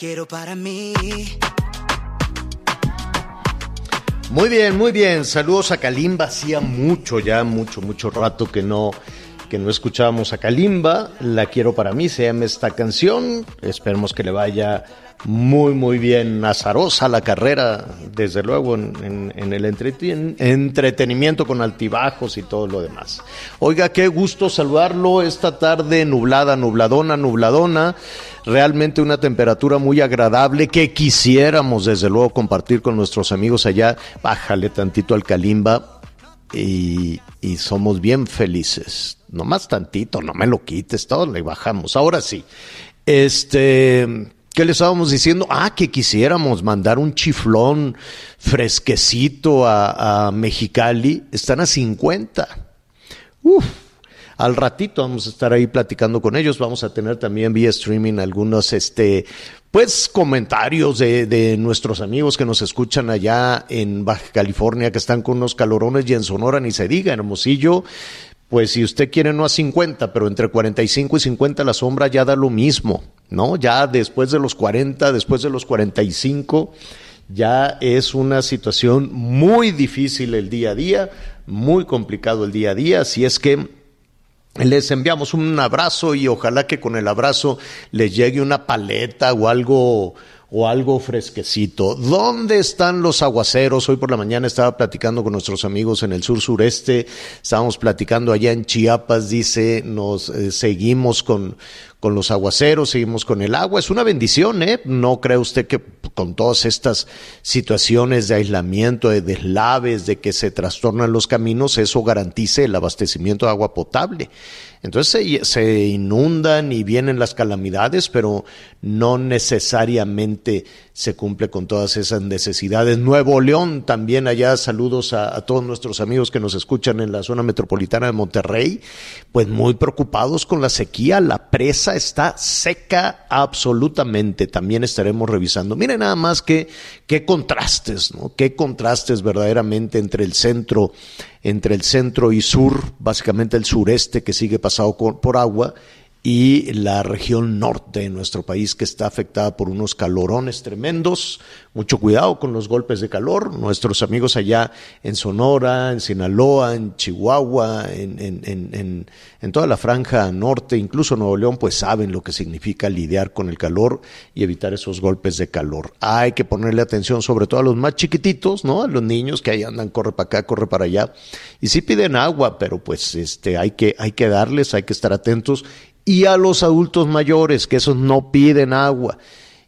Quiero para mí. Muy bien, muy bien. Saludos a Kalimba. Hacía mucho ya, mucho, mucho rato que no que no escuchábamos a Kalimba. La quiero para mí, se llama esta canción. Esperemos que le vaya muy, muy bien azarosa la carrera, desde luego, en, el entreten- entretenimiento con altibajos y todo lo demás. Oiga, qué gusto saludarlo esta tarde nublada, nubladona, nubladona. Realmente una temperatura muy agradable que quisiéramos, desde luego, compartir con nuestros amigos allá. Bájale tantito al Kalimba y, y somos bien felices. Nomás tantito, no me lo quites, todo le bajamos. Ahora sí, este, ¿qué le estábamos diciendo? Ah, que quisiéramos mandar un chiflón fresquecito a, a Mexicali. Están a 50. Uf. Al ratito vamos a estar ahí platicando con ellos. Vamos a tener también vía streaming algunos, este, pues, comentarios de, de nuestros amigos que nos escuchan allá en Baja California, que están con unos calorones y en Sonora ni se diga, Hermosillo. Pues si usted quiere no a 50, pero entre 45 y 50 la sombra ya da lo mismo, ¿no? Ya después de los 40, después de los 45, ya es una situación muy difícil el día a día, muy complicado el día a día, así es que les enviamos un abrazo y ojalá que con el abrazo les llegue una paleta o algo o algo fresquecito. ¿Dónde están los aguaceros? Hoy por la mañana estaba platicando con nuestros amigos en el sur sureste, estábamos platicando allá en Chiapas, dice, nos eh, seguimos con, con los aguaceros, seguimos con el agua. Es una bendición, ¿eh? No cree usted que con todas estas situaciones de aislamiento, de deslaves, de que se trastornan los caminos, eso garantice el abastecimiento de agua potable. Entonces se, inundan y vienen las calamidades, pero no necesariamente se cumple con todas esas necesidades. Nuevo León también allá, saludos a, todos nuestros amigos que nos escuchan en la zona metropolitana de Monterrey, pues muy preocupados con la sequía. La presa está seca absolutamente. También estaremos revisando. Miren nada más que qué contrastes, ¿no? Qué contrastes verdaderamente entre el centro, entre el centro y sur, básicamente el sureste que sigue pasado por agua y la región norte de nuestro país que está afectada por unos calorones tremendos. Mucho cuidado con los golpes de calor. Nuestros amigos allá en Sonora, en Sinaloa, en Chihuahua, en, en- en- en- toda la franja norte, incluso Nuevo León, pues saben lo que significa lidiar con el calor y evitar esos golpes de calor. Hay que ponerle atención sobre todo a los más chiquititos, ¿no? A los niños que ahí andan, corre para acá, corre para allá. Y sí piden agua, pero pues este, hay que, hay que darles, hay que estar atentos y a los adultos mayores, que esos no piden agua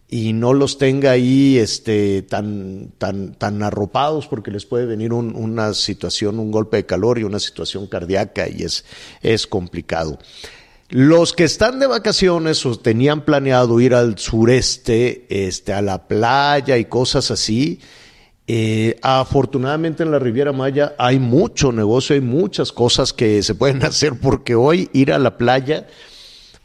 y no los tenga ahí este, tan, tan, tan arropados porque les puede venir un- una situación, un golpe de calor y una situación cardíaca y es, es complicado. Los que están de vacaciones o tenían planeado ir al sureste, este, a la playa y cosas así, eh, afortunadamente en la Riviera Maya hay mucho negocio, hay muchas cosas que se pueden hacer porque hoy ir a la playa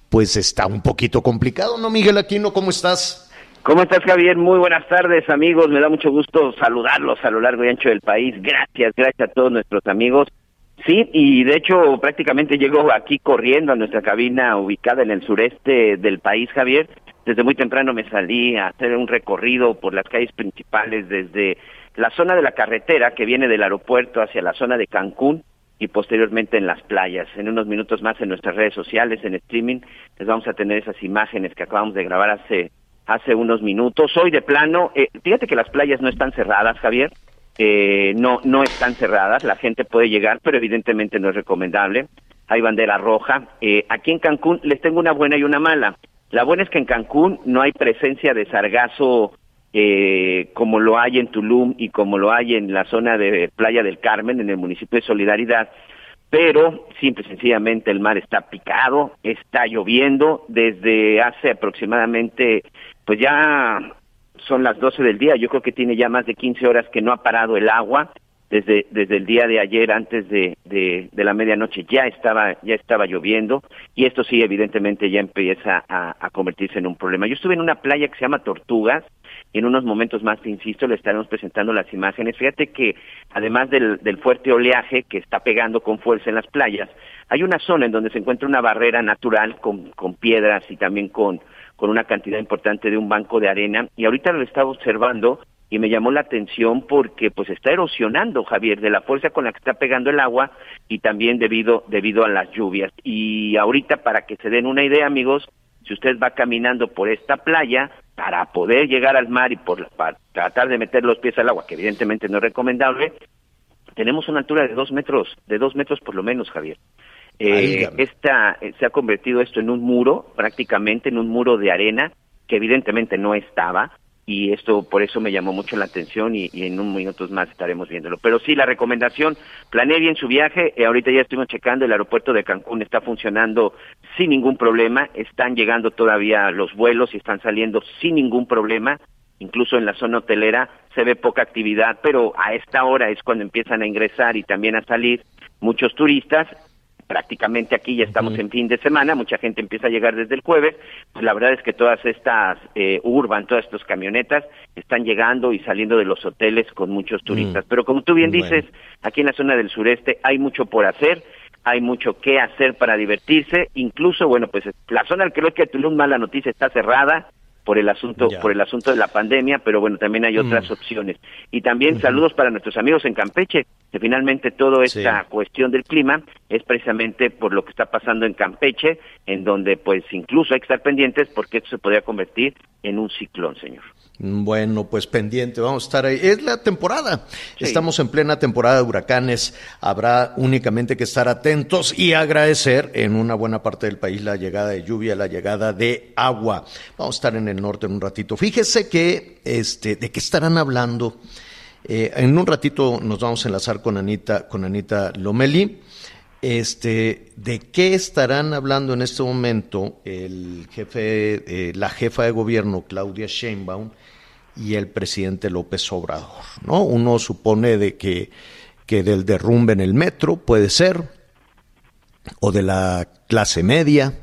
pues está un poquito complicado, ¿no, Miguel Aquino? ¿Cómo estás? ¿Cómo estás, Javier? Muy buenas tardes, amigos. Me da mucho gusto saludarlos a lo largo y ancho del país. Gracias, gracias a todos nuestros amigos. Sí, y de hecho prácticamente llego aquí corriendo a nuestra cabina ubicada en el sureste del país, Javier. Desde muy temprano me salí a hacer un recorrido por las calles principales desde la zona de la carretera que viene del aeropuerto hacia la zona de Cancún y posteriormente en las playas. En unos minutos más en nuestras redes sociales, en streaming, les vamos a tener esas imágenes que acabamos de grabar hace hace unos minutos. Hoy de plano, eh, fíjate que las playas no están cerradas, Javier. Eh, no no están cerradas, la gente puede llegar, pero evidentemente no es recomendable. Hay bandera roja. Eh, aquí en Cancún les tengo una buena y una mala. La buena es que en Cancún no hay presencia de sargazo eh, como lo hay en Tulum y como lo hay en la zona de Playa del Carmen, en el municipio de Solidaridad, pero simple y sencillamente el mar está picado, está lloviendo desde hace aproximadamente, pues ya son las 12 del día, yo creo que tiene ya más de 15 horas que no ha parado el agua, desde, desde el día de ayer antes de, de, la medianoche ya estaba, ya estaba lloviendo y esto sí evidentemente ya empieza a, a convertirse en un problema. Yo estuve en una playa que se llama Tortugas, y en unos momentos más, te insisto, le estaremos presentando las imágenes. Fíjate que además del, del fuerte oleaje que está pegando con fuerza en las playas, hay una zona en donde se encuentra una barrera natural con, piedras y también con, con una cantidad importante de un banco de arena y ahorita lo estaba observando y me llamó la atención porque pues está erosionando Javier de la fuerza con la que está pegando el agua y también debido debido a las lluvias y ahorita para que se den una idea amigos si usted va caminando por esta playa para poder llegar al mar y por para tratar de meter los pies al agua, que evidentemente no es recomendable, tenemos una altura de dos metros, de dos metros por lo menos, Javier. Eh, esta, eh, se ha convertido esto en un muro, prácticamente en un muro de arena, que evidentemente no estaba, y esto por eso me llamó mucho la atención y, en un minutos más estaremos viéndolo. Pero sí, la recomendación, planee bien su viaje, eh, ahorita ya estuvimos checando, el aeropuerto de Cancún está funcionando sin ningún problema, están llegando todavía los vuelos y están saliendo sin ningún problema, incluso en la zona hotelera se ve poca actividad, pero a esta hora es cuando empiezan a ingresar y también a salir muchos turistas prácticamente aquí ya estamos en fin de semana, mucha gente empieza a llegar desde el jueves, pues la verdad es que todas estas eh, urban, todas estas camionetas están llegando y saliendo de los hoteles con muchos turistas. Mm. Pero como tú bien dices, aquí en la zona del sureste hay mucho por hacer, hay mucho que hacer para divertirse, incluso, bueno, pues la zona del creo que Tulum, mala noticia, está cerrada, por el asunto por el asunto de la pandemia, pero bueno, también hay otras mm. opciones. Y también saludos para nuestros amigos en Campeche, que finalmente toda esta cuestión del clima es precisamente por lo que está pasando en Campeche, en donde pues incluso hay que estar pendientes porque esto se podría convertir en un ciclón, señor. Bueno, pues pendiente, vamos a estar ahí. Es la temporada. Estamos en plena temporada de huracanes. Habrá únicamente que estar atentos y agradecer en una buena parte del país la llegada de lluvia, la llegada de agua. Vamos a estar en el norte en un ratito. Fíjese que, este, de qué estarán hablando. Eh, en un ratito nos vamos a enlazar con Anita, con Anita Lomeli. Este, ¿de qué estarán hablando en este momento el jefe, eh, la jefa de gobierno Claudia Sheinbaum y el presidente López Obrador. ¿no? Uno supone de que, que del derrumbe en el metro puede ser, o de la clase media,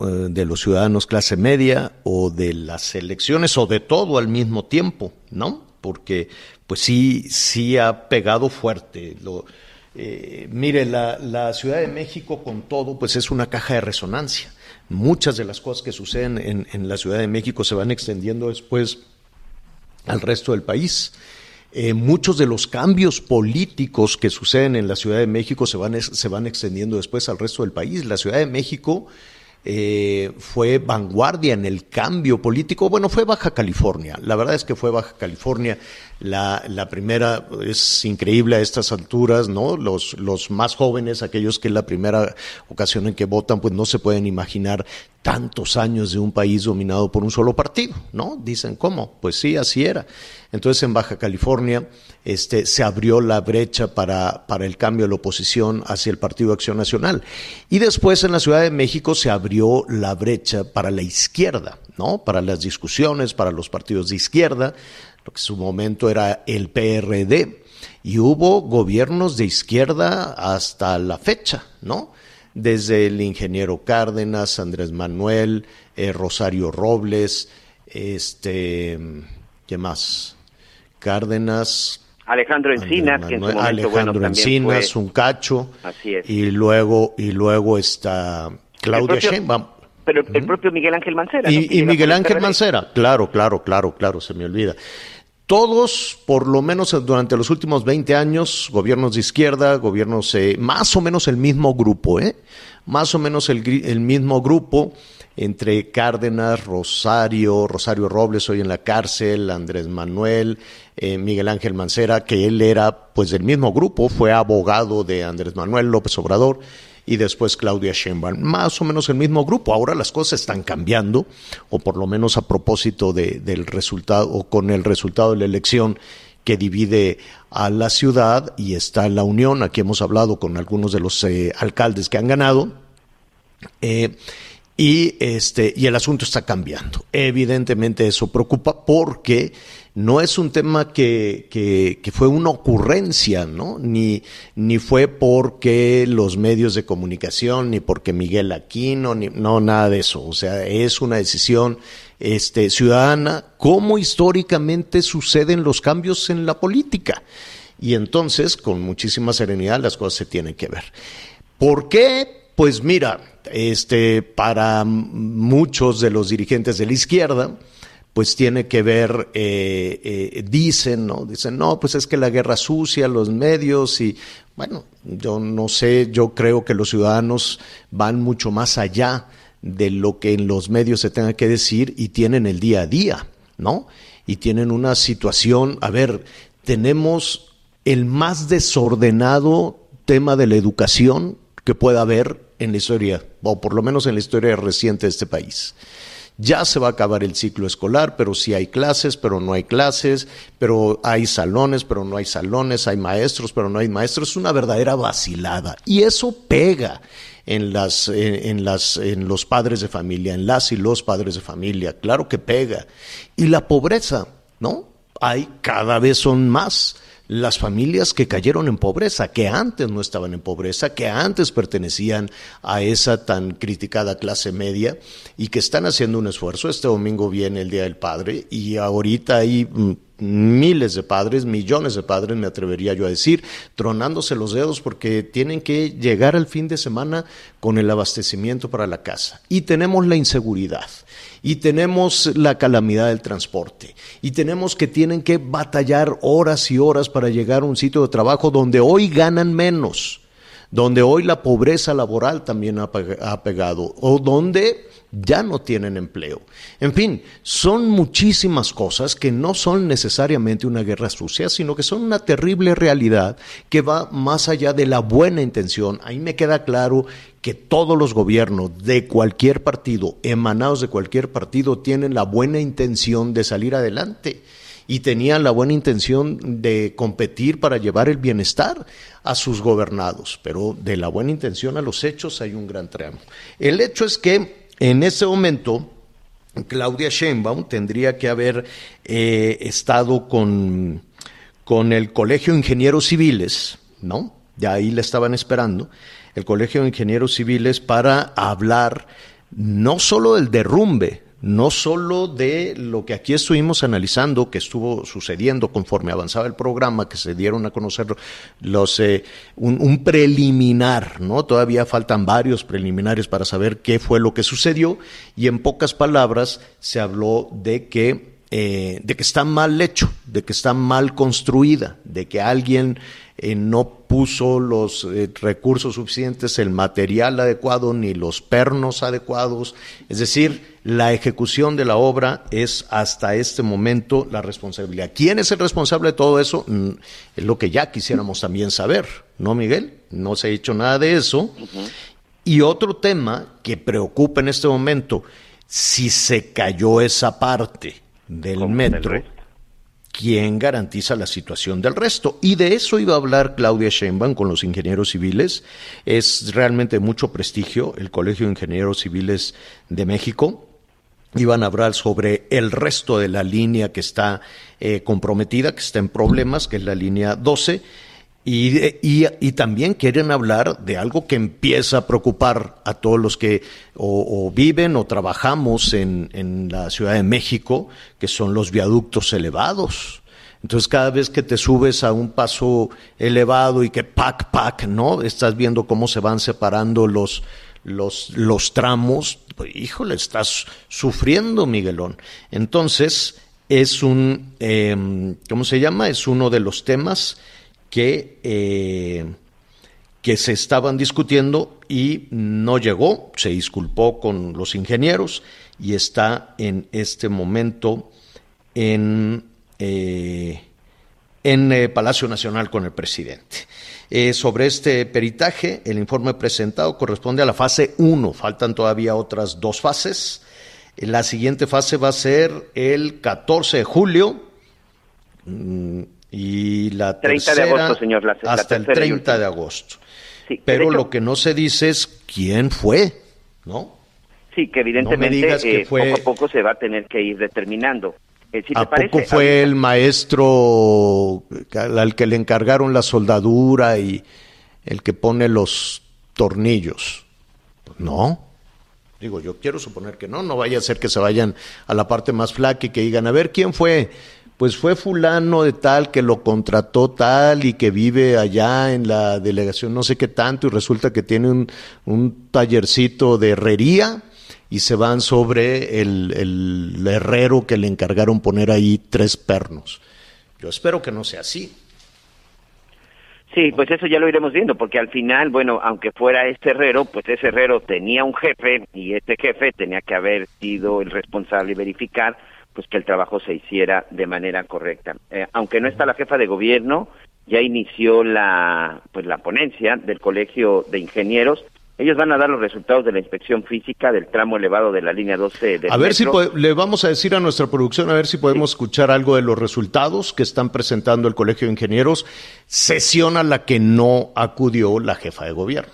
eh, de los ciudadanos clase media, o de las elecciones, o de todo al mismo tiempo, ¿no? Porque pues sí, sí ha pegado fuerte. Lo, eh, mire, la, la, Ciudad de México con todo, pues es una caja de resonancia. Muchas de las cosas que suceden en, en la Ciudad de México se van extendiendo después al resto del país. Eh, muchos de los cambios políticos que suceden en la Ciudad de México se van, se van extendiendo después al resto del país. La Ciudad de México eh, fue vanguardia en el cambio político. Bueno, fue Baja California. La verdad es que fue Baja California la, la primera. Es increíble a estas alturas, ¿no? Los, los más jóvenes, aquellos que es la primera ocasión en que votan, pues no se pueden imaginar tantos años de un país dominado por un solo partido, ¿no? Dicen, ¿cómo? Pues sí, así era. Entonces en Baja California este, se abrió la brecha para, para el cambio de la oposición hacia el Partido Acción Nacional. Y después en la Ciudad de México se abrió la brecha para la izquierda, ¿no? Para las discusiones, para los partidos de izquierda, lo que en su momento era el PRD. Y hubo gobiernos de izquierda hasta la fecha, ¿no? desde el ingeniero Cárdenas, Andrés Manuel, eh, Rosario Robles, este, ¿qué más? Cárdenas. Alejandro Encinas, que en su momento, Alejandro Encinas, un cacho. Así es. Y luego, y luego está Claudia Sheinbaum. Pero el propio Miguel Ángel Mancera. Y, y Miguel Ángel Mancera, claro, claro, claro, claro, se me olvida todos, por lo menos durante los últimos 20 años, gobiernos de izquierda, gobiernos eh, más o menos el mismo grupo, ¿eh? Más o menos el, el mismo grupo entre Cárdenas, Rosario, Rosario Robles hoy en la cárcel, Andrés Manuel, eh, Miguel Ángel Mancera, que él era pues del mismo grupo, fue abogado de Andrés Manuel López Obrador y después Claudia Sheinbaum, más o menos el mismo grupo. Ahora las cosas están cambiando, o por lo menos a propósito de, del resultado, o con el resultado de la elección que divide a la ciudad y está la unión. Aquí hemos hablado con algunos de los eh, alcaldes que han ganado. Eh, y este y el asunto está cambiando. Evidentemente eso preocupa porque no es un tema que, que, fue una ocurrencia, ¿no? Ni, ni fue porque los medios de comunicación, ni porque Miguel Aquino, ni, no, nada de eso. O sea, es una decisión este, ciudadana, como históricamente suceden los cambios en la política. Y entonces, con muchísima serenidad, las cosas se tienen que ver. ¿Por qué? Pues mira, este, para muchos de los dirigentes de la izquierda, pues tiene que ver, eh, eh, dicen, ¿no? Dicen, no, pues es que la guerra sucia, los medios y, bueno, yo no sé, yo creo que los ciudadanos van mucho más allá de lo que en los medios se tenga que decir y tienen el día a día, ¿no? Y tienen una situación, a ver, tenemos el más desordenado tema de la educación que pueda haber en la historia, o por lo menos en la historia reciente de este país. Ya se va a acabar el ciclo escolar, pero sí hay clases, pero no hay clases, pero hay salones, pero no hay salones, hay maestros, pero no hay maestros. Es una verdadera vacilada. Y eso pega en las, en, las, en los padres de familia, en las y los padres de familia. Claro que pega. Y la pobreza, ¿no? Hay cada vez son más las familias que cayeron en pobreza, que antes no estaban en pobreza, que antes pertenecían a esa tan criticada clase media y que están haciendo un esfuerzo. Este domingo viene el Día del Padre y ahorita hay mm, miles de padres, millones de padres, me atrevería yo a decir, tronándose los dedos porque tienen que llegar al fin de semana con el abastecimiento para la casa. Y tenemos la inseguridad, y tenemos la calamidad del transporte, y tenemos que tienen que batallar horas y horas para llegar a un sitio de trabajo donde hoy ganan menos, donde hoy la pobreza laboral también ha pegado, o donde ya no tienen empleo. En fin, son muchísimas cosas que no son necesariamente una guerra sucia, sino que son una terrible realidad que va más allá de la buena intención. Ahí me queda claro que todos los gobiernos de cualquier partido, emanados de cualquier partido, tienen la buena intención de salir adelante y tenían la buena intención de competir para llevar el bienestar a sus gobernados, pero de la buena intención a los hechos hay un gran tramo. El hecho es que en ese momento, Claudia Sheinbaum tendría que haber eh, estado con, con el Colegio de Ingenieros Civiles, ¿no? De ahí la estaban esperando, el Colegio de Ingenieros Civiles para hablar no solo del derrumbe no solo de lo que aquí estuvimos analizando, que estuvo sucediendo conforme avanzaba el programa, que se dieron a conocer los eh, un, preliminar, ¿no? Todavía faltan varios preliminares para saber qué fue lo que sucedió, y en pocas palabras se habló de que eh, de que está mal hecho, de que está mal construida, de que alguien eh, no puso los eh, recursos suficientes, el material adecuado, ni los pernos adecuados. Es decir, la ejecución de la obra es hasta este momento la responsabilidad. ¿Quién es el responsable de todo eso? Mm, es lo que ya quisiéramos también saber, ¿no, Miguel? No se ha hecho nada de eso. Y otro tema que preocupa en este momento, si se cayó esa parte del metro, ¿quién garantiza la situación del resto? Y de eso iba a hablar Claudia Sheinbaum con los ingenieros civiles. Es realmente mucho prestigio el Colegio de Ingenieros Civiles de México. Iban a hablar sobre el resto de la línea que está eh, comprometida, que está en problemas, que es la línea 12 y, también quieren hablar de algo que empieza a preocupar a todos los que o, viven o trabajamos en, en, la Ciudad de México, que son los viaductos elevados. Entonces cada vez que te subes a un paso elevado y que pac, pac, ¿no? Estás viendo cómo se van separando los, los, los tramos. Pues, híjole, estás sufriendo, Miguelón. Entonces, es un, em, ¿cómo se llama? Es uno de los temas que, eh, que se estaban discutiendo y no llegó, se disculpó con los ingenieros y está en este momento en, eh, en eh, Palacio Nacional con el presidente. Sobre este peritaje, el informe presentado corresponde a la fase 1, faltan todavía otras dos fases. La siguiente fase va a ser el 14 de julio mm, y la 30 de agosto, señor, hasta el 30 de agosto. Pero lo que no se dice es quién fue, ¿no? Sí, que evidentemente eh, poco a poco se va a tener que ir determinando. Eh, ¿A poco fue el maestro al que le encargaron la soldadura y el que pone los tornillos? No. Digo, yo quiero suponer que no, no vaya a ser que se vayan a la parte más flaca y que digan, a ver, ¿quién fue? Pues fue fulano de tal que lo contrató tal y que vive allá en la delegación no sé qué tanto y resulta que tiene un, un tallercito de herrería y se van sobre el, herrero que le encargaron poner ahí tres pernos. Yo espero que no sea así. Sí, pues eso ya lo iremos viendo, porque al final, bueno, aunque fuera este herrero, pues ese herrero tenía un jefe y este jefe tenía que haber sido el responsable y verificar pues que el trabajo se hiciera de manera correcta. Eh, aunque no está la jefa de gobierno, ya inició la pues la ponencia del Colegio de Ingenieros ellos van a dar los resultados de la inspección física del tramo elevado de la línea 12 de A ver si le vamos a decir a nuestra producción, a ver si podemos escuchar algo de los resultados que están presentando el Colegio de Ingenieros, sesión a la que no acudió la jefa de gobierno.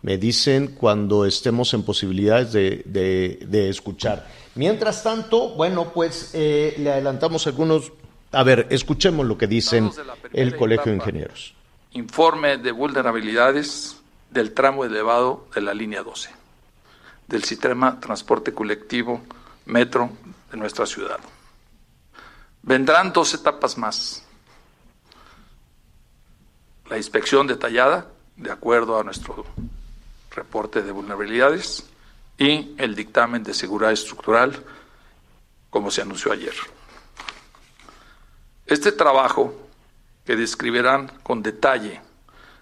Me dicen cuando estemos en posibilidades de, escuchar. Mientras tanto, bueno, pues eh, le adelantamos algunos. A ver, escuchemos lo que dicen el Colegio de Ingenieros. Informe de vulnerabilidades del tramo elevado de la línea 12, del sistema transporte colectivo metro de nuestra ciudad. Vendrán dos etapas más. La inspección detallada, de acuerdo a nuestro reporte de vulnerabilidades, y el dictamen de seguridad estructural, como se anunció ayer. Este trabajo, que describirán con detalle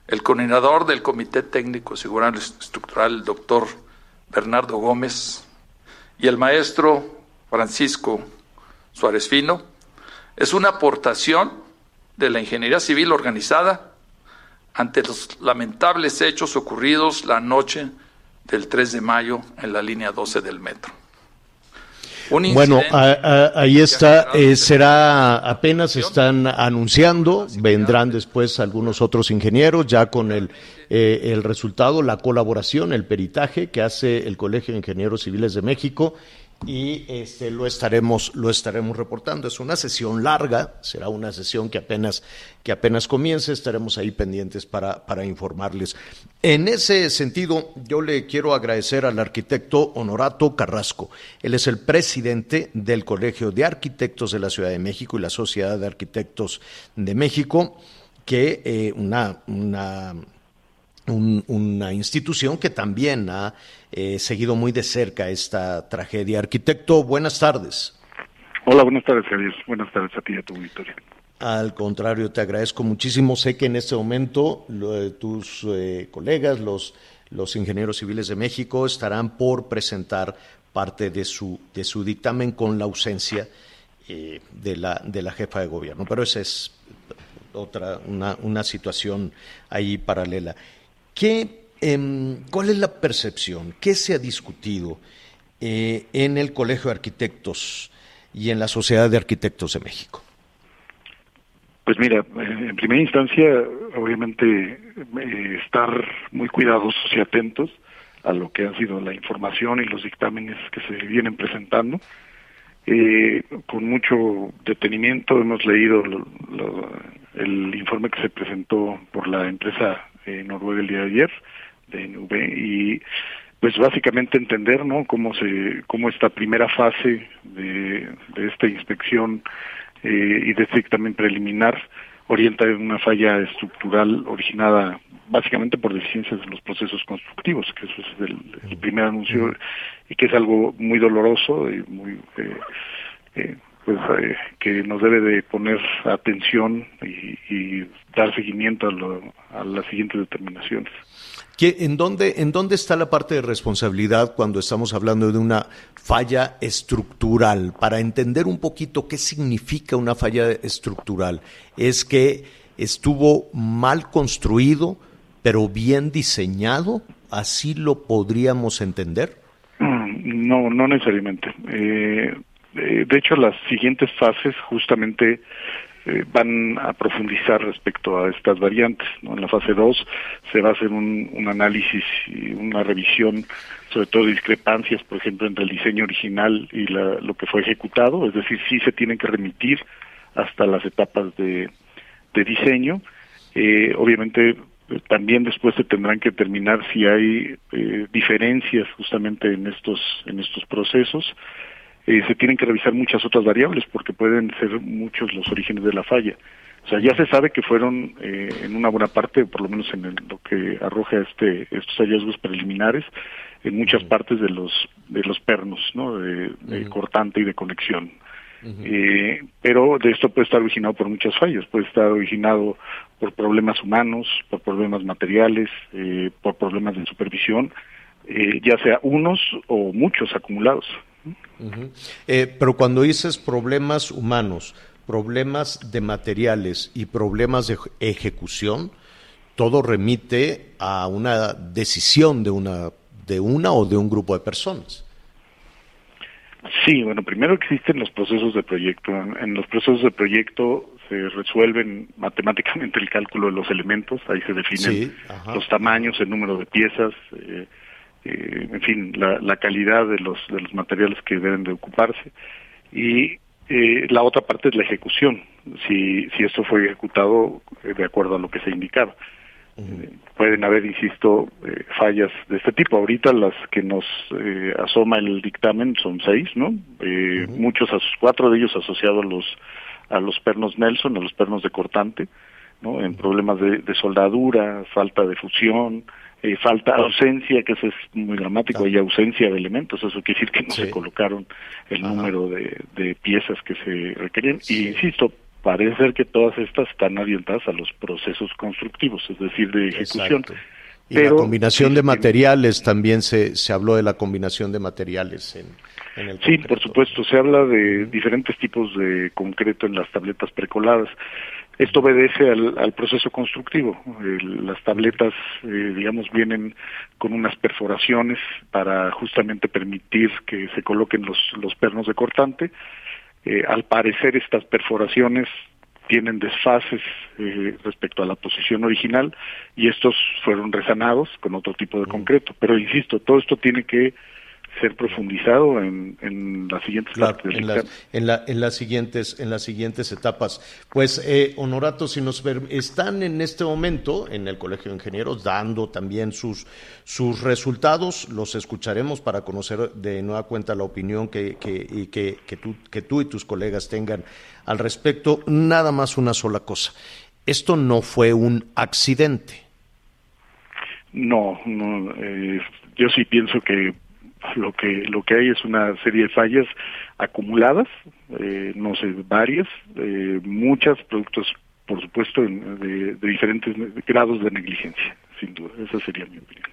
el coordinador del Comité Técnico Seguridad Estructural, el doctor Bernardo Gómez, y el maestro Francisco Suárez Fino, es una aportación de la ingeniería civil organizada ante los lamentables hechos ocurridos la noche del 3 de mayo en la línea 12 del metro. Bueno, ahí está, eh, será, apenas están anunciando, vendrán después algunos otros ingenieros ya con el, eh, el resultado, la colaboración, el peritaje que hace el Colegio de Ingenieros Civiles de México y este, lo estaremos lo estaremos reportando. Es una sesión larga, será una sesión que apenas que apenas comience, estaremos ahí pendientes para, para informarles. En ese sentido, yo le quiero agradecer al arquitecto Honorato Carrasco. Él es el presidente del Colegio de Arquitectos de la Ciudad de México y la Sociedad de Arquitectos de México, que eh, una, una una institución que también ha eh, seguido muy de cerca esta tragedia. Arquitecto, buenas tardes. Hola, buenas tardes, Javier. Buenas tardes a ti y a tu auditorio. Al contrario, te agradezco muchísimo. Sé que en este momento tus eh, colegas, los, los ingenieros civiles de México, estarán por presentar parte de su, de su dictamen con la ausencia eh, de, la, de la jefa de gobierno. Pero esa es otra, una, una situación ahí paralela. ¿Qué, em, ¿Cuál es la percepción? ¿Qué se ha discutido eh, en el Colegio de Arquitectos y en la Sociedad de Arquitectos de México? Pues mira, en primera instancia, obviamente, eh, estar muy cuidadosos y atentos a lo que ha sido la información y los dictámenes que se vienen presentando. Eh, con mucho detenimiento hemos leído el informe que se presentó por la empresa Noruega el día de ayer, de NV, y pues básicamente entender no cómo se cómo esta primera fase de, de esta inspección eh, y de este dictamen preliminar orienta en una falla estructural originada básicamente por deficiencias en los procesos constructivos, que eso es el, primer anuncio y que es algo muy doloroso y muy eh, eh, pues eh, que nos debe de poner atención y, dar seguimiento a, las siguientes determinaciones. ¿En dónde, ¿En dónde está la parte de responsabilidad cuando estamos hablando de una falla estructural? Para entender un poquito qué significa una falla estructural, es que estuvo mal construido, pero bien diseñado, así lo podríamos entender. Mm, no, no necesariamente. Eh, eh, de hecho, las siguientes fases justamente eh, van a profundizar respecto a estas variantes. En la fase 2 se va a hacer un, un, análisis y una revisión, sobre todo de discrepancias, por ejemplo, entre el diseño original y la, lo que fue ejecutado, es decir, sí se tienen que remitir hasta las etapas de, diseño. Eh, obviamente también después se tendrán que determinar si hay eh, diferencias justamente en estos en estos procesos eh, se tienen que revisar muchas otras variables porque pueden ser muchos los orígenes de la falla. O sea ya se sabe que fueron eh, en una buena parte por lo menos en lo que arroja este estos hallazgos preliminares en muchas partes de los de los pernos no de, cortante y de conexión. Eh, pero de esto puede estar originado por muchas fallas, puede estar originado por problemas humanos, por problemas materiales, eh, por problemas de supervisión, eh, ya sea unos o muchos acumulados. Pero cuando dices problemas humanos, problemas de materiales y problemas de ejecución, todo remite a una decisión de una de una o de un grupo de personas. Sí, bueno, primero existen los procesos de proyecto. En los procesos de proyecto se resuelven matemáticamente el cálculo de los elementos, ahí se definen los tamaños, el número de piezas, eh, eh, en fin, la, calidad de los, de los materiales que deben de ocuparse. Y eh, la otra parte es la ejecución, si, si esto fue ejecutado de acuerdo a lo que se indicaba pueden haber, insisto, eh, fallas de este tipo. Ahorita las que nos eh, asoma el dictamen son seis, ¿no? Eh, Muchos, cuatro de ellos asociados a los a los pernos Nelson, a los pernos de cortante, ¿no? En problemas de, soldadura, falta de fusión, eh, falta ausencia, que eso es muy dramático, hay ausencia de elementos, eso quiere decir que no se colocaron el número de, de piezas que se requerían. Y insisto, parece ser que todas estas están orientadas a los procesos constructivos, es decir, de ejecución. Y la combinación de materiales, también se, se habló de la combinación de materiales en, el Sí, por supuesto, se habla de diferentes tipos de concreto en las tabletas precoladas. Esto obedece al, proceso constructivo. las tabletas, eh, digamos, vienen con unas perforaciones para justamente permitir que se coloquen los, los pernos de cortante eh, al parecer estas perforaciones tienen desfases eh, respecto a la posición original y estos fueron resanados con otro tipo de concreto. Pero insisto, todo esto tiene que ser profundizado en, en las siguientes en, las, en, las siguientes en las siguientes etapas. Pues eh, Honorato, si nos están en este momento en el Colegio de Ingenieros dando también sus sus resultados, los escucharemos para conocer de nueva cuenta la opinión que que, y que, que, tú, que tú y tus colegas tengan al respecto. Nada más una sola cosa. Esto no fue un accidente. No, no eh, yo sí pienso que lo que lo que hay es una serie de fallas acumuladas, eh, no sé, varias, eh, muchas productos, por supuesto, de, diferentes grados de negligencia, sin duda. Esa sería mi opinión.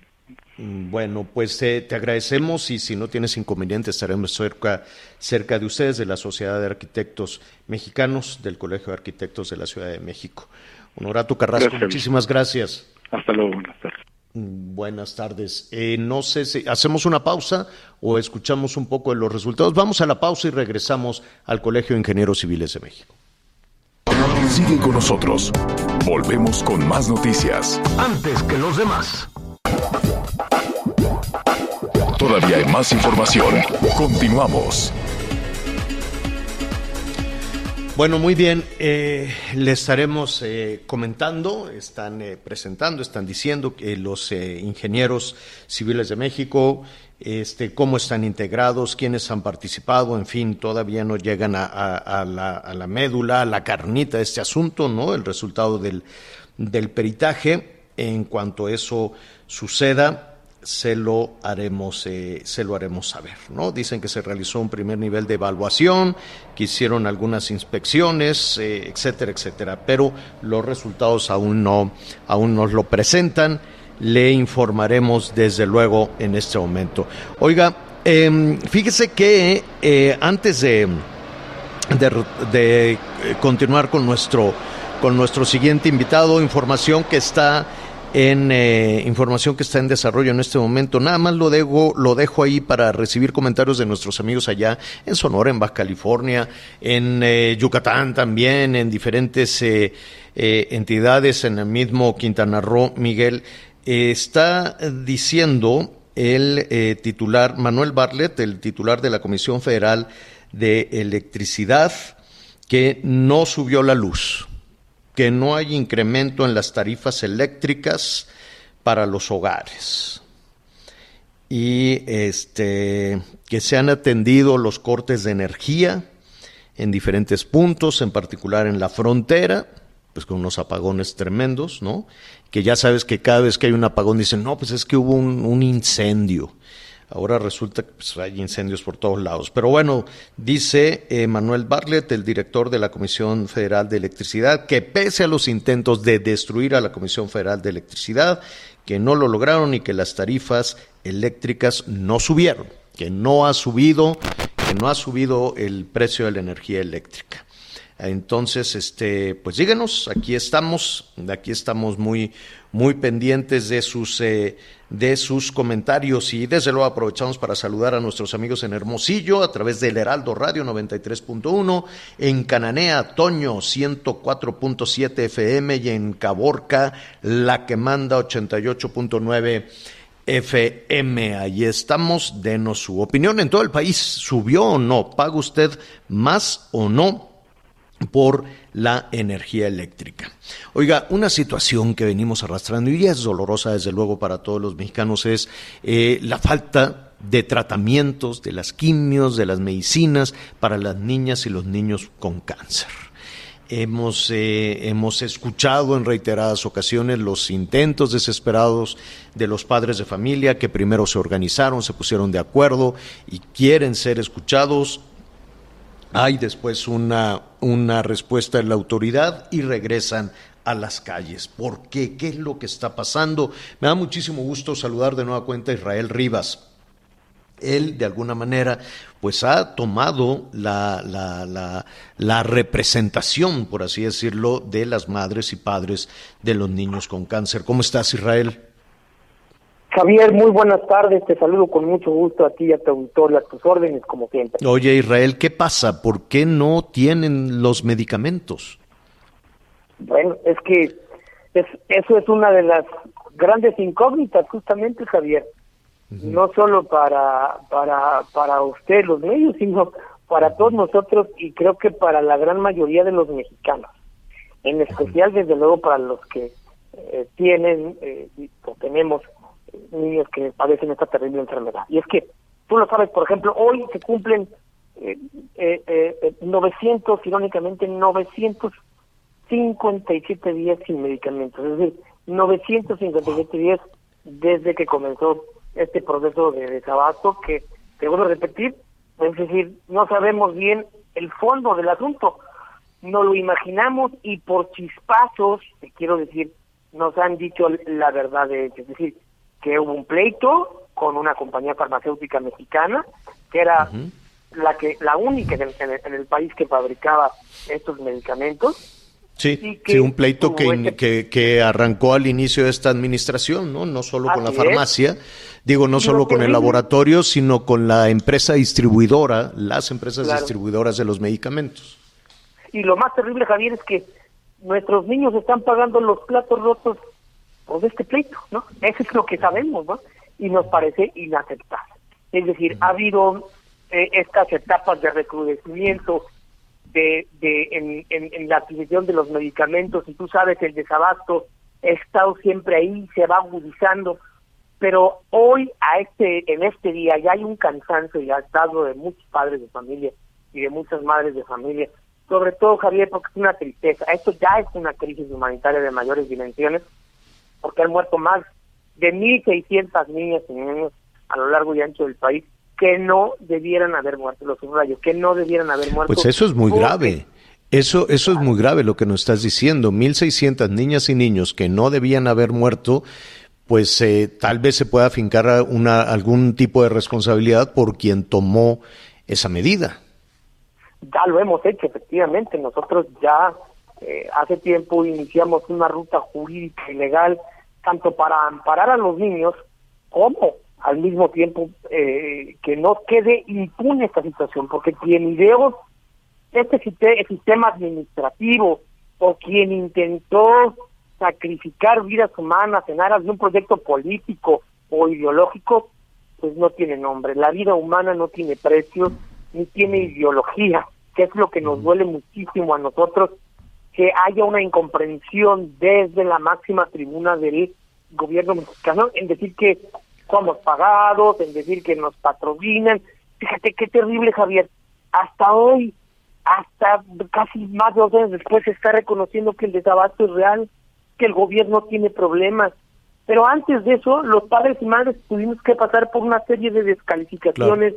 Mm, bueno, pues eh, te agradecemos y si no tienes inconveniente estaremos cerca, cerca de ustedes, de la Sociedad de Arquitectos Mexicanos, del Colegio de Arquitectos de la Ciudad de México. Honorato Carrasco, muchísimas gracias. Hasta luego, buenas tardes. Buenas tardes. Eh, no sé si hacemos una pausa o escuchamos un poco de los resultados. Vamos a la pausa y regresamos al Colegio de Ingenieros Civiles de México. Sigue con nosotros. Volvemos con más noticias. Antes que los demás. Todavía hay más información. Continuamos. Bueno, muy bien. Eh, le estaremos eh, comentando, están eh, presentando, están diciendo que los ingenieros civiles de México, este, cómo están integrados, quiénes han participado, en fin, todavía no llegan a, la, médula, a la carnita de este asunto, ¿no? El resultado del, del peritaje. En cuanto eso suceda, se lo haremos eh, se lo haremos saber no dicen que se realizó un primer nivel de evaluación que hicieron algunas inspecciones eh, etcétera etcétera pero los resultados aún no aún nos lo presentan. Le informaremos desde luego en este momento. Oiga em, fíjese que eh, antes de, de, de continuar con nuestro con nuestro siguiente invitado información que está en eh, información que está en desarrollo en este momento. Nada más lo dejo, lo dejo ahí para recibir comentarios de nuestros amigos allá en Sonora, en Baja California, en eh, Yucatán también, en diferentes eh, entidades, en el mismo Quintana Roo, Miguel. está diciendo el titular, Manuel Bartlett, el titular de la Comisión Federal de Electricidad, que no subió la luz que no hay incremento en las tarifas eléctricas para los hogares y este, que se han atendido los cortes de energía en diferentes puntos, en particular en la frontera, pues con unos apagones tremendos, ¿no? Que ya sabes que cada vez que hay un apagón dicen, no, pues es que hubo un, un incendio. Ahora resulta que pues, hay incendios por todos lados. Pero bueno, dice eh, Manuel Bartlett, el director de la Comisión Federal de Electricidad, que pese a los intentos de destruir a la Comisión Federal de Electricidad, que no lo lograron y que las tarifas eléctricas no subieron, que no ha subido, que no ha subido el precio de la energía eléctrica. Entonces, este, pues díganos, aquí estamos, aquí estamos muy, muy pendientes de sus, eh, de sus comentarios y desde luego aprovechamos para saludar a nuestros amigos en Hermosillo a través del Heraldo Radio 93.1, en Cananea, Toño 104.7 FM y en Caborca, La que manda 88.9 FM. Ahí estamos, denos su opinión en todo el país. ¿Subió o no? ¿Paga usted más o no por la energía eléctrica. Oiga, una situación que venimos arrastrando y es dolorosa desde luego para todos los mexicanos es eh, la falta de tratamientos, de las quimios, de las medicinas para las niñas y los niños con cáncer. Hemos, eh, hemos escuchado en reiteradas ocasiones los intentos desesperados de los padres de familia que primero se organizaron, se pusieron de acuerdo y quieren ser escuchados hay después una, una respuesta de la autoridad y regresan a las calles. ¿Por qué? ¿Qué es lo que está pasando? Me da muchísimo gusto saludar de nueva cuenta a Israel Rivas. Él, de alguna manera, pues ha tomado la, la, la, la, representación, por así decirlo, de las madres y padres de los niños con cáncer. ¿Cómo estás, Israel? Javier, muy buenas tardes. Te saludo con mucho gusto a ti y a tu auditor, a tus órdenes, como siempre. Oye, Israel, ¿qué pasa? ¿Por qué no tienen los medicamentos? Bueno, es que es, eso es una de las grandes incógnitas, justamente, Javier. No solo para, para, para usted, los medios, sino para todos nosotros y creo que para la gran mayoría de los mexicanos. En especial, desde luego, para los que eh, tienen eh, o tenemos niños que padecen esta terrible enfermedad. Y es que, tú lo sabes, por ejemplo, hoy se cumplen eh, eh, 900, eh, irónicamente, 957 días sin medicamentos. Es decir, 957 días desde que comenzó este proceso de desabasto que, te vuelvo a repetir, es decir, no sabemos bien el fondo del asunto. No lo imaginamos y por chispazos, te quiero decir, nos han dicho la verdad de hecho. Es decir, que hubo un pleito con una compañía farmacéutica mexicana que era la que la única en el, país que fabricaba estos medicamentos. Sí, sí un pleito que, que, que, arrancó al inicio de esta administración, ¿no? No solo con la farmacia, digo, no solo con el laboratorio, sino con la empresa distribuidora, las empresas distribuidoras de los medicamentos. Y lo más terrible, Javier, es que nuestros niños están pagando los platos rotos de este pleito, ¿no? Eso es lo que sabemos, ¿no? Y nos parece inaceptable. Es decir, ha habido eh, estas etapas de recrudecimiento de, de en, en, la adquisición de los medicamentos, y tú sabes, el desabasto ha estado siempre ahí, se va agudizando, pero hoy, a este, en este día, ya hay un cansancio y estado de muchos padres de familia y de muchas madres de familia, sobre todo, Javier, porque es una tristeza. Esto ya es una crisis humanitaria de mayores dimensiones, porque han muerto más de 1.600 niñas y niños a lo largo y ancho del país que no debieran haber muerto, los subrayos, que no debieran haber muerto. Pues eso es muy grave. Eso, eso es muy grave lo que nos estás diciendo. 1.600 niñas y niños que no debían haber muerto, pues eh, tal vez se pueda fincar una, algún tipo de responsabilidad por quien tomó esa medida. Ya lo hemos hecho, efectivamente. Nosotros ya eh, hace tiempo iniciamos una ruta jurídica y legal, tanto para amparar a los niños como al mismo tiempo eh, que no quede impune esta situación, porque quien ideó este sistema administrativo o quien intentó sacrificar vidas humanas en aras de un proyecto político o ideológico, pues no tiene nombre. La vida humana no tiene precio ni tiene ideología, que es lo que nos duele muchísimo a nosotros, que haya una incomprensión desde la máxima tribuna del gobierno mexicano en decir que somos pagados, en decir que nos patrocinan. Fíjate qué terrible, Javier. Hasta hoy, hasta casi más de dos años después, se está reconociendo que el desabasto es real, que el gobierno tiene problemas. Pero antes de eso, los padres y madres tuvimos que pasar por una serie de descalificaciones,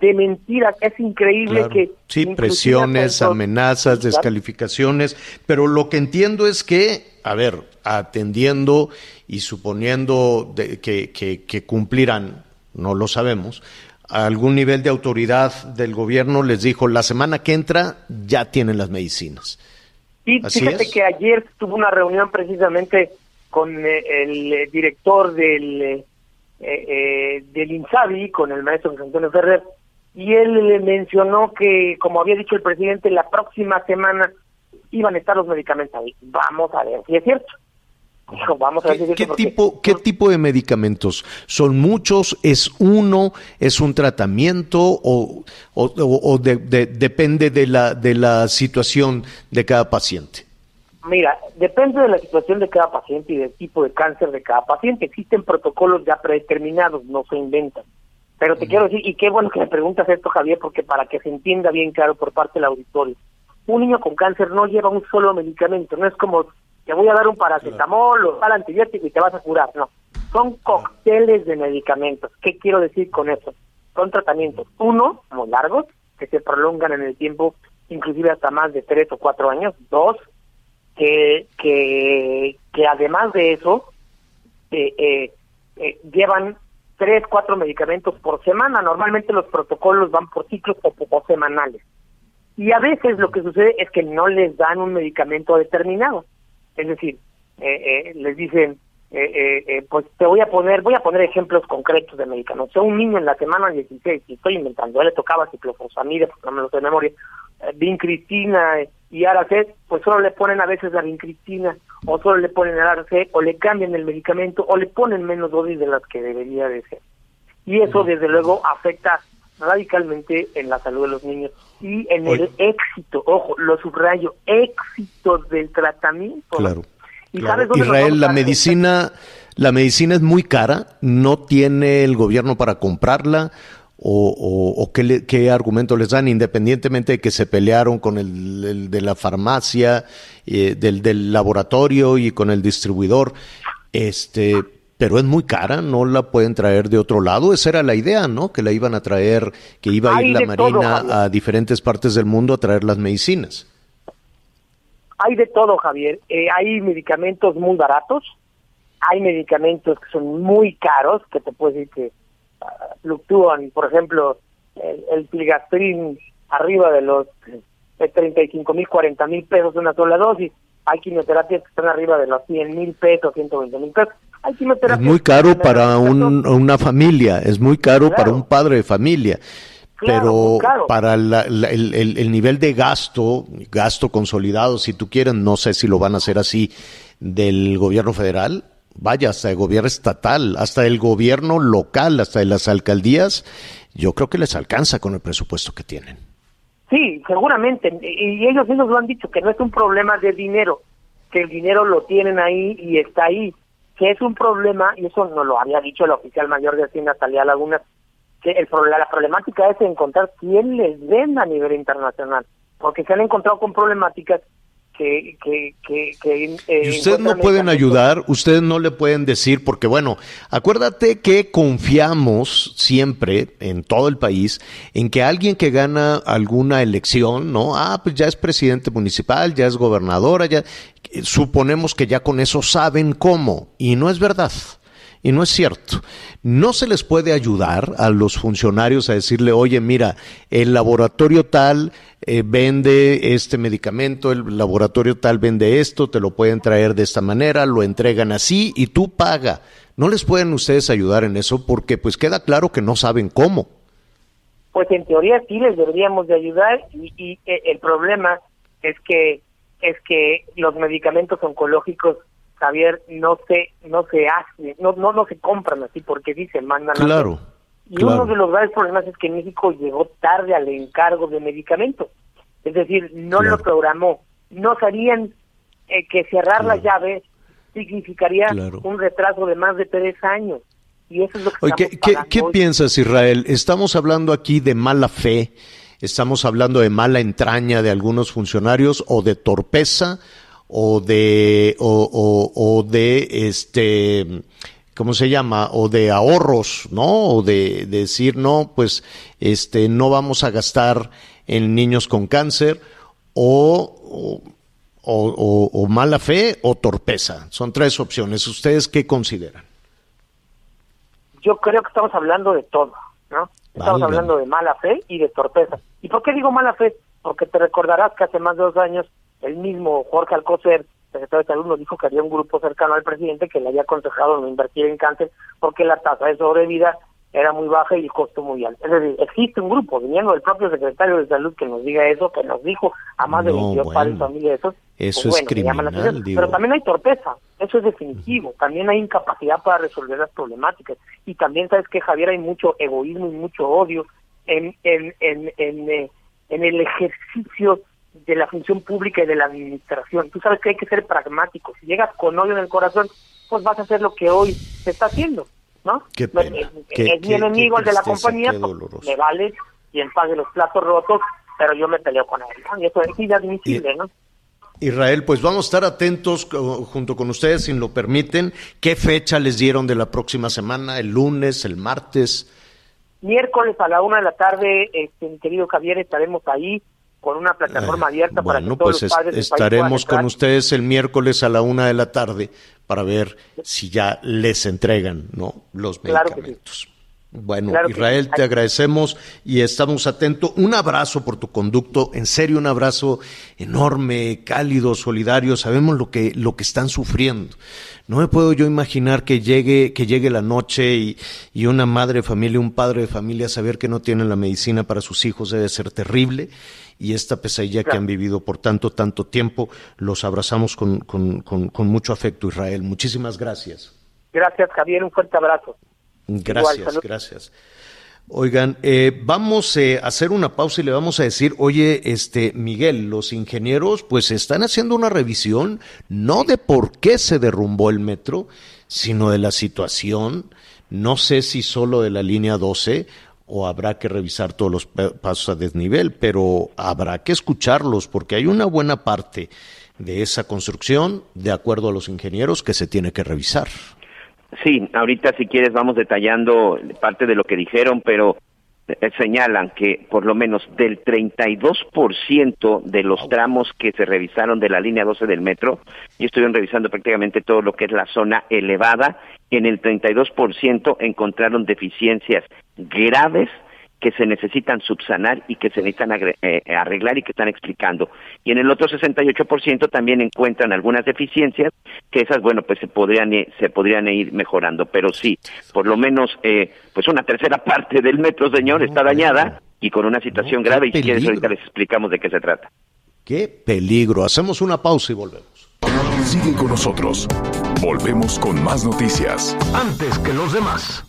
de mentiras. Es increíble que... Sí, presiones, amenazas, descalificaciones. Pero lo que entiendo es que, a ver, atendiendo y suponiendo que, que, cumplirán, no lo sabemos, algún nivel de autoridad del gobierno les dijo, la semana que entra ya tienen las medicinas. Y fíjate que ayer tuvo una reunión precisamente con eh, el eh, director del, eh, eh, del INSABI, con el maestro José Antonio Ferrer, y él le mencionó que, como había dicho el presidente, la próxima semana iban a estar los medicamentos ahí. Vamos a ver si es cierto. vamos a ver ¿Qué, tipo, ¿Qué tipo de medicamentos? ¿Son muchos? ¿Es uno? ¿Es un tratamiento? ¿O, o, depende de la, de la situación de cada paciente? Mira, depende de la situación de cada paciente y del tipo de cáncer de cada paciente. Existen protocolos ya predeterminados, no se inventan. Pero te quiero decir, y qué bueno que me preguntas esto, Javier, porque para que se entienda bien claro por parte del auditorio, un niño con cáncer no lleva un solo medicamento, no es como te voy a dar un paracetamol o tal antibiótico y te vas a curar, no. Son cócteles de medicamentos. ¿Qué quiero decir con eso? Son tratamientos, uno, muy largos, que se prolongan en el tiempo, inclusive hasta más de tres o cuatro años. Dos, que, que, que además de eso, eh, eh, eh llevan tres, cuatro medicamentos por semana. Normalmente los protocolos van por ciclos o, semanales. Y a veces lo que sucede es que no les dan un medicamento determinado. Es decir, eh, eh, les dicen, eh, pues te voy a poner, voy a poner ejemplos concretos de medicamentos. O un niño en la semana 16, y estoy inventando, él le tocaba ciclofosfamida, porque no lo sé de memoria, vincristina y Aracet, pues solo le ponen a veces la vincristina, o solo le ponen el Aracet, o le cambian el medicamento, o le ponen menos dosis de las que debería de ser. Y eso, desde luego, afecta radicalmente en la salud de los niños y en el éxito, ojo, lo subrayo, éxito del tratamiento. Claro. ¿Y Israel, la medicina, la medicina es muy cara, no tiene el gobierno para comprarla o, o, qué, qué, argumento les dan, independientemente de que se pelearon con el, de la farmacia, eh, del, del laboratorio y con el distribuidor, este, pero es muy cara, no la pueden traer de otro lado. Esa era la idea, ¿no? Que la iban a traer, que iba a ir la Marina a diferentes partes del mundo a traer las medicinas. Hay de todo, Javier. Eh, hay medicamentos muy baratos, hay medicamentos que son muy caros, que te puedo decir que fluctúan, por ejemplo, el, el arriba de los de 35 mil, 40 mil pesos de una sola dosis. Hay quimioterapias que están arriba de los 100 mil pesos, 120 mil pesos. Hay es muy caro para una familia, es muy caro para un padre de familia. pero para el, el, nivel de gasto, gasto consolidado, si tú quieres, no sé si lo van a hacer así, del gobierno federal, vaya, hasta el gobierno estatal, hasta el gobierno local, hasta de las alcaldías, yo creo que les alcanza con el presupuesto que tienen. Sí, seguramente, y ellos mismos lo han dicho, que no es un problema de dinero, que el dinero lo tienen ahí y está ahí, que es un problema, y eso nos lo había dicho el oficial mayor de Hacienda, Talía Laguna, que el, la problemática es encontrar quién les venda a nivel internacional, porque se han encontrado con problemáticas que... que, que, eh, ¿Y ustedes no pueden ayudar? ¿Ustedes no le pueden decir? Porque bueno, acuérdate que confiamos siempre en todo el país en que alguien que gana alguna elección, ¿no? Ah, pues ya es presidente municipal, ya es gobernadora, ya... Suponemos que ya con eso saben cómo. Y no es verdad. Y no es cierto. No se les puede ayudar a los funcionarios a decirle, oye, mira, el laboratorio tal eh, vende este medicamento, el laboratorio tal vende esto, te lo pueden traer de esta manera, lo entregan así y tú paga. No les pueden ustedes ayudar en eso porque pues queda claro que no saben cómo. Pues en teoría sí les deberíamos de ayudar y, y eh, el problema es que es que los medicamentos oncológicos Javier, no se, no se hace, no, no, no se compran así porque se mandan. Claro. y uno de los graves problemas es que México llegó tarde al encargo de medicamentos. Es decir, no lo programó. No sabían eh, que cerrar la llave significaría un retraso de más de tres años. Y eso es lo que Oye, ¿qué, ¿qué piensas, Israel? Estamos hablando aquí de mala fe, estamos hablando de mala entraña de algunos funcionarios o de torpeza o de, o, o, de este, ¿cómo se llama? O de ahorros, ¿no? O de, decir, no, pues, este, no vamos a gastar en niños con cáncer, o, o, o, mala fe o torpeza. Son tres opciones. ¿Ustedes qué consideran? Yo creo que estamos hablando de todo, ¿no? Estamos hablando de mala fe y de torpeza. ¿Y por qué digo mala fe? Porque te recordarás que hace más de dos años el mismo Jorge Alcocer, secretario de Salud, nos dijo que había un grupo cercano al presidente que le había aconsejado no invertir en cáncer porque la tasa de sobrevida era muy baja y el costo muy alto. Es decir, existe un grupo, viniendo del propio secretario de Salud que nos diga eso, que nos dijo a más de 22 padres y familias de esos. Eso pues es criminal, Pero también hay torpeza, eso es definitivo. También hay incapacidad para resolver las problemáticas. Y también, ¿sabes que Javier? Hay mucho egoísmo y mucho odio en, en, en, en, eh, en el ejercicio de la función pública y de la administración. Tú sabes que hay que ser pragmático. Si llegas con odio en el corazón, pues vas a hacer lo que hoy se está haciendo, ¿no? Qué pena. es, mi enemigo el de la compañía, pues, me vale y en paz de los platos rotos, pero yo me peleo con él. Y eso es inadmisible, ¿no? Israel, pues vamos a estar atentos junto con ustedes, si lo permiten. ¿Qué fecha les dieron de la próxima semana? ¿El lunes, el martes? Miércoles a la una de la tarde, este, mi querido Javier, estaremos ahí con una plataforma abierta para que todos pues los padres estaremos con ustedes el miércoles a la una de la tarde para ver si ya les entregan no los medicamentos. Bueno, Israel, te agradecemos y estamos atentos. Un abrazo por tu conducto, en serio, un abrazo enorme, cálido, solidario. Sabemos lo que, lo que están sufriendo. No me puedo yo imaginar que llegue, que llegue la noche y, y una madre de familia, un padre de familia, saber que no tienen la medicina para sus hijos debe ser terrible y esta pesadilla que han vivido por tanto, tanto tiempo. Los abrazamos con, con, mucho afecto, Israel. Muchísimas gracias. Gracias, Javier. Un fuerte abrazo. Gracias, gracias. Oigan, eh, vamos eh, a hacer una pausa y le vamos a decir, oye, este Miguel, los ingenieros pues están haciendo una revisión no de por qué se derrumbó el metro, sino de la situación, no sé si solo de la línea 12 o habrá que revisar todos los pasos a desnivel, pero habrá que escucharlos porque hay una buena parte de esa construcción, de acuerdo a los ingenieros, que se tiene que revisar. Sí, ahorita si quieres vamos detallando parte de lo que dijeron, pero eh, señalan que por lo menos del 32% de los tramos que se revisaron de la línea 12 del metro, y estuvieron revisando prácticamente todo lo que es la zona elevada, en el 32% encontraron deficiencias graves que se necesitan subsanar y que se necesitan eh, arreglar y que están explicando. Y en el otro 68% también encuentran algunas deficiencias que esas, bueno, pues se podrían se podrían ir mejorando. Pero sí, por lo menos, eh, pues una tercera parte del metro, señor, está dañada y con una situación grave. Y si quieres, ahorita les explicamos de qué se trata. Qué peligro. Hacemos una pausa y volvemos. Sigue con nosotros. Volvemos con más noticias. Antes que los demás.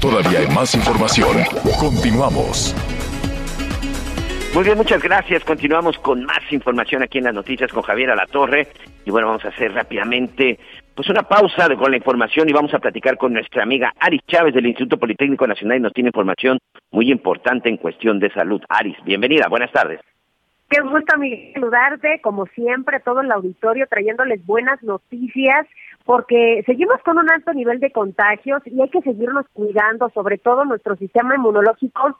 Todavía hay más información. Continuamos. Muy bien, muchas gracias. Continuamos con más información aquí en las noticias con Javier Alatorre. Y bueno, vamos a hacer rápidamente pues una pausa con la información y vamos a platicar con nuestra amiga Aris Chávez del Instituto Politécnico Nacional y nos tiene información muy importante en cuestión de salud. Aris, bienvenida, buenas tardes. Qué gusto, Miguel, saludarte, como siempre, todo el auditorio trayéndoles buenas noticias, porque seguimos con un alto nivel de contagios y hay que seguirnos cuidando, sobre todo nuestro sistema inmunológico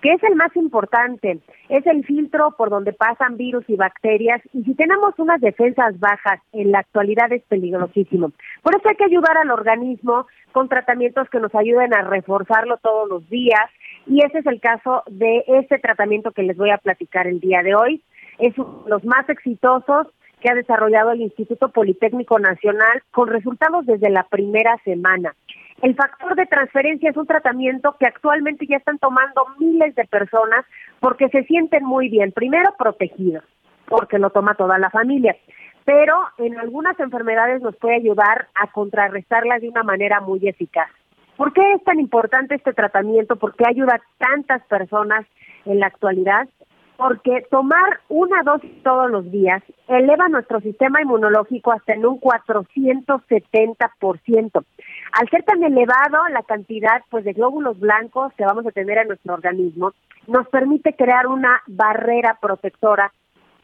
que es el más importante, es el filtro por donde pasan virus y bacterias y si tenemos unas defensas bajas en la actualidad es peligrosísimo. Por eso hay que ayudar al organismo con tratamientos que nos ayuden a reforzarlo todos los días y ese es el caso de este tratamiento que les voy a platicar el día de hoy. Es uno de los más exitosos que ha desarrollado el Instituto Politécnico Nacional con resultados desde la primera semana. El factor de transferencia es un tratamiento que actualmente ya están tomando miles de personas porque se sienten muy bien, primero protegidos, porque lo toma toda la familia, pero en algunas enfermedades nos puede ayudar a contrarrestarlas de una manera muy eficaz. ¿Por qué es tan importante este tratamiento? ¿Por qué ayuda a tantas personas en la actualidad? porque tomar una dosis todos los días eleva nuestro sistema inmunológico hasta en un 470%. Al ser tan elevado la cantidad pues de glóbulos blancos que vamos a tener en nuestro organismo, nos permite crear una barrera protectora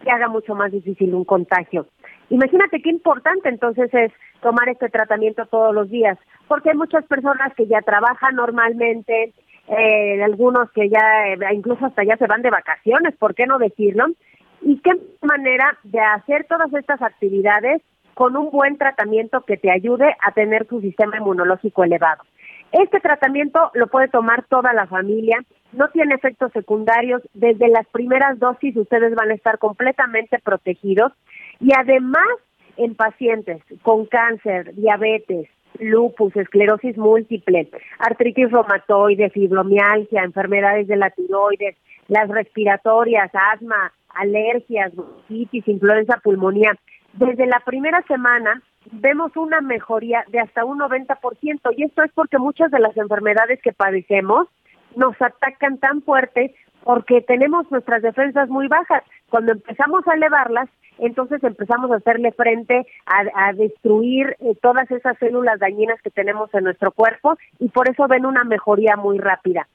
que haga mucho más difícil un contagio. Imagínate qué importante entonces es tomar este tratamiento todos los días, porque hay muchas personas que ya trabajan normalmente, eh, algunos que ya eh, incluso hasta ya se van de vacaciones, ¿por qué no decirlo? Y qué manera de hacer todas estas actividades con un buen tratamiento que te ayude a tener tu sistema inmunológico elevado. Este tratamiento lo puede tomar toda la familia, no tiene efectos secundarios, desde las primeras dosis ustedes van a estar completamente protegidos y además en pacientes con cáncer, diabetes, lupus, esclerosis múltiple, artritis reumatoide, fibromialgia, enfermedades de la tiroides, las respiratorias, asma, alergias, bronquitis, influenza pulmonía. Desde la primera semana vemos una mejoría de hasta un 90% y esto es porque muchas de las enfermedades que padecemos nos atacan tan fuerte porque tenemos nuestras defensas muy bajas. Cuando empezamos a elevarlas, entonces empezamos a hacerle frente a, destruir eh, todas esas células dañinas que tenemos en nuestro cuerpo y por eso ven una mejoría muy rápida.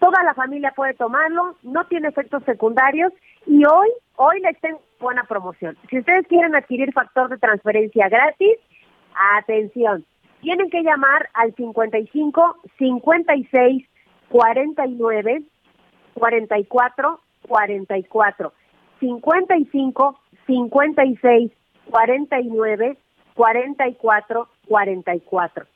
Toda la familia puede tomarlo, no tiene efectos secundarios y hoy, hoy les tengo buena promoción. Si ustedes quieren adquirir factor de transferencia gratis, atención, tienen que llamar al 55 56 49 44 44 55 56 49 44 44.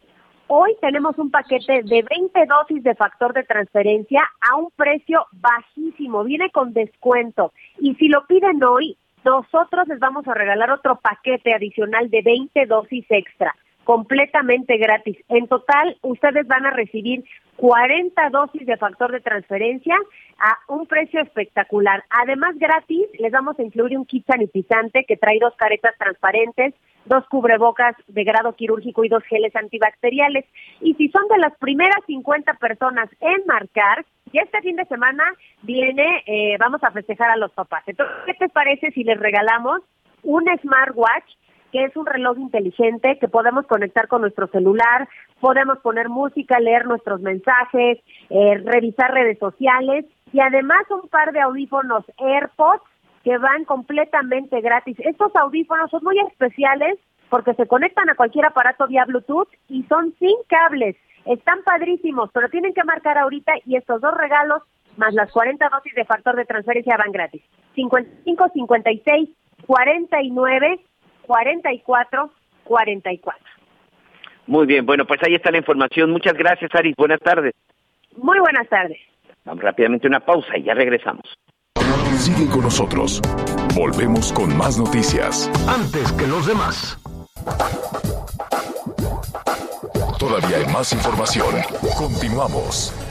Hoy tenemos un paquete de 20 dosis de factor de transferencia a un precio bajísimo, viene con descuento. Y si lo piden hoy, nosotros les vamos a regalar otro paquete adicional de 20 dosis extra completamente gratis. En total, ustedes van a recibir 40 dosis de factor de transferencia a un precio espectacular. Además, gratis, les vamos a incluir un kit sanitizante que trae dos caretas transparentes, dos cubrebocas de grado quirúrgico y dos geles antibacteriales. Y si son de las primeras 50 personas en marcar, y este fin de semana viene, eh, vamos a festejar a los papás. Entonces, ¿qué te parece si les regalamos un smartwatch que es un reloj inteligente que podemos conectar con nuestro celular, podemos poner música, leer nuestros mensajes, eh, revisar redes sociales y además un par de audífonos AirPods que van completamente gratis. Estos audífonos son muy especiales porque se conectan a cualquier aparato vía Bluetooth y son sin cables. Están padrísimos, pero tienen que marcar ahorita y estos dos regalos más las 40 dosis de factor de transferencia van gratis. 55, 56, 49 44 44. Muy bien, bueno, pues ahí está la información. Muchas gracias, Aris. Buenas tardes. Muy buenas tardes. Vamos rápidamente una pausa y ya regresamos. Sigue con nosotros. Volvemos con más noticias. Antes que los demás. Todavía hay más información. Continuamos.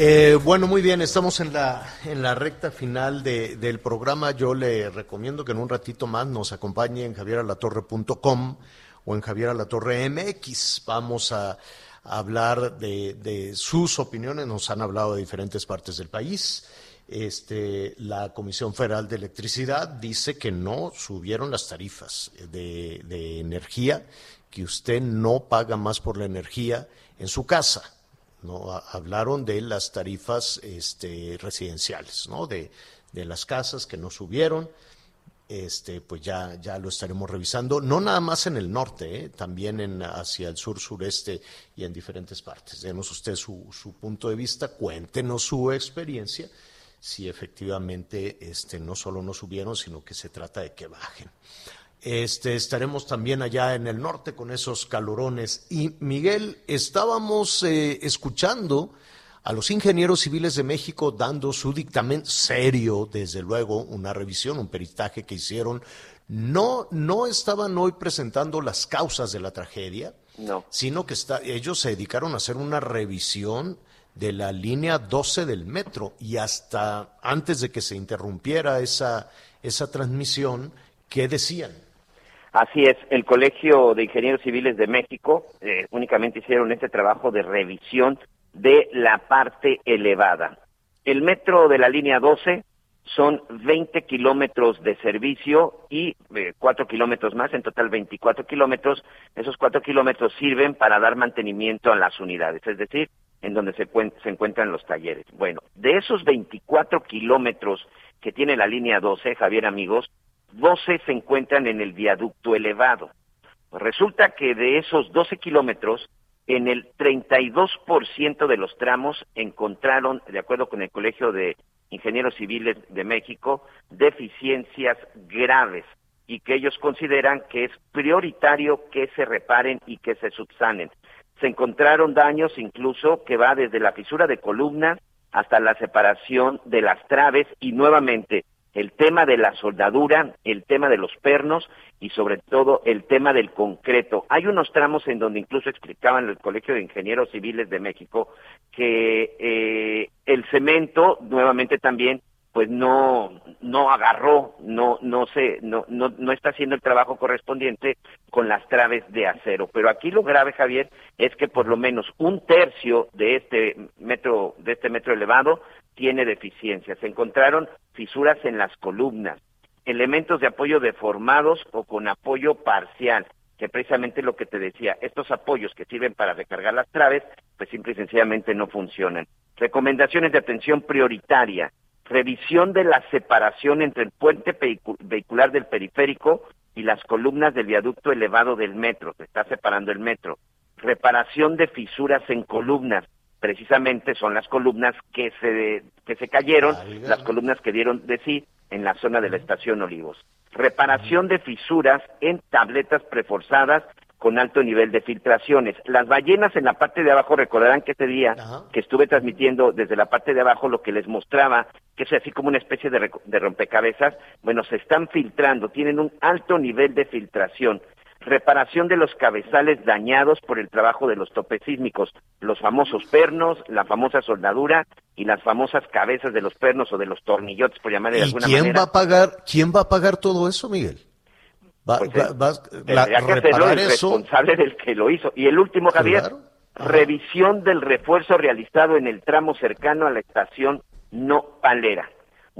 Eh, bueno, muy bien, estamos en la, en la recta final de, del programa. Yo le recomiendo que en un ratito más nos acompañe en javieralatorre.com o en Javier Alatorre MX. Vamos a, hablar de, sus opiniones. Nos han hablado de diferentes partes del país. este, la Comisión Federal de Electricidad dice que no subieron las tarifas de energía, que usted no paga más por la energía en su casa. ¿No? Hablaron de las tarifas este, residenciales, ¿no? de, de las casas que no subieron este, pues ya, ya lo estaremos revisando, no nada más en el norte, ¿eh? también en, hacia el sur, sureste y en diferentes partes. Denos usted su, su punto de vista, cuéntenos su experiencia, si efectivamente este, no solo no subieron, sino que se trata de que bajen. Este, estaremos también allá en el norte con esos calorones. Y Miguel, estábamos eh, escuchando a los ingenieros civiles de México dando su dictamen serio, desde luego, una revisión, un peritaje que hicieron. No, no estaban hoy presentando las causas de la tragedia, no. sino que está, ellos se dedicaron a hacer una revisión de la línea 12 del metro y hasta antes de que se interrumpiera esa, esa transmisión, ¿qué decían? Así es, el Colegio de Ingenieros Civiles de México eh, únicamente hicieron este trabajo de revisión de la parte elevada. El metro de la línea 12 son 20 kilómetros de servicio y eh, 4 kilómetros más, en total 24 kilómetros. Esos 4 kilómetros sirven para dar mantenimiento a las unidades, es decir, en donde se, se encuentran los talleres. Bueno, de esos 24 kilómetros que tiene la línea 12, Javier amigos, 12 se encuentran en el viaducto elevado. Resulta que de esos 12 kilómetros, en el 32% de los tramos encontraron, de acuerdo con el Colegio de Ingenieros Civiles de México, deficiencias graves y que ellos consideran que es prioritario que se reparen y que se subsanen. Se encontraron daños incluso que va desde la fisura de columnas hasta la separación de las traves y nuevamente el tema de la soldadura, el tema de los pernos y sobre todo el tema del concreto. Hay unos tramos en donde incluso explicaban el Colegio de Ingenieros Civiles de México que eh, el cemento nuevamente también pues no no agarró, no no se no, no no está haciendo el trabajo correspondiente con las traves de acero. Pero aquí lo grave, Javier, es que por lo menos un tercio de este metro de este metro elevado tiene deficiencias. Se encontraron fisuras en las columnas, elementos de apoyo deformados o con apoyo parcial, que precisamente lo que te decía, estos apoyos que sirven para recargar las traves, pues simple y sencillamente no funcionan. Recomendaciones de atención prioritaria, revisión de la separación entre el puente vehicular del periférico y las columnas del viaducto elevado del metro, se está separando el metro, reparación de fisuras en columnas, precisamente son las columnas que se, que se cayeron, las columnas que dieron de sí en la zona de la estación Olivos. Reparación de fisuras en tabletas preforzadas con alto nivel de filtraciones. Las ballenas en la parte de abajo, recordarán que ese día que estuve transmitiendo desde la parte de abajo lo que les mostraba, que es así como una especie de, de rompecabezas, bueno, se están filtrando, tienen un alto nivel de filtración reparación de los cabezales dañados por el trabajo de los topes sísmicos, los famosos pernos, la famosa soldadura y las famosas cabezas de los pernos o de los tornillotes, por llamarle de alguna quién manera. va a pagar, quién va a pagar todo eso, Miguel? Va, Pues, va- va- la- que hacerlo el eso. responsable del que lo hizo. Y el último, Javier, Claro. revisión del refuerzo realizado en el tramo cercano a la estación No Palera.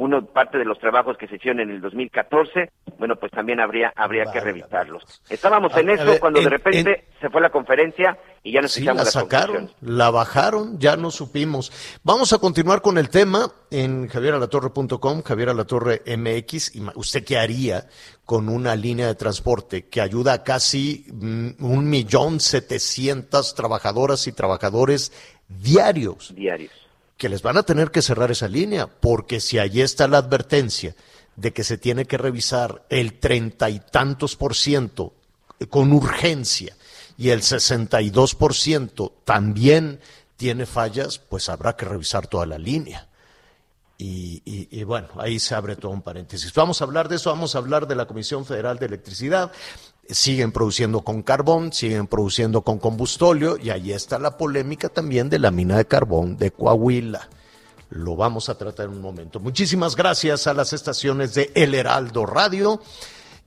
Uno, parte de los trabajos que se hicieron en el 2014, bueno, pues también habría habría que revisarlos. Estábamos en A- eso ver, cuando de en- repente se fue la conferencia y ya nos Sí, la sacaron, la bajaron, ya no supimos. Vamos a continuar con el tema en javieralatorre.com, Javier Alatorre MX. Y ¿Usted qué haría con una línea de transporte que ayuda a casi mm, un millón setecientas trabajadoras y trabajadores diarios? Diarios. Que les van a tener que cerrar esa línea, porque si allí está la advertencia de que se tiene que revisar el treinta y tantos por ciento con urgencia y el 62 por ciento también tiene fallas, pues habrá que revisar toda la línea. Y, y- y bueno, ahí se abre todo un paréntesis. Vamos a hablar de eso, vamos a hablar de la Comisión Federal de Electricidad. Siguen produciendo con carbón, siguen produciendo con combustóleo y ahí está la polémica también de la mina de carbón de Coahuila. Lo vamos a tratar en un momento. Muchísimas gracias a las estaciones de El Heraldo Radio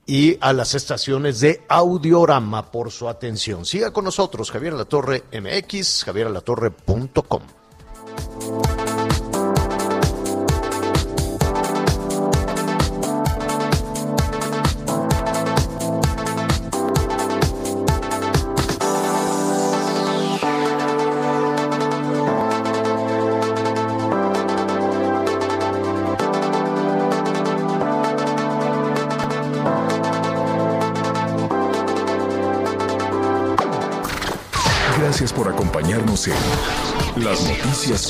y a las estaciones de Audiorama por su atención. Siga con nosotros, Javier Latorre MX, javieralatorre.com.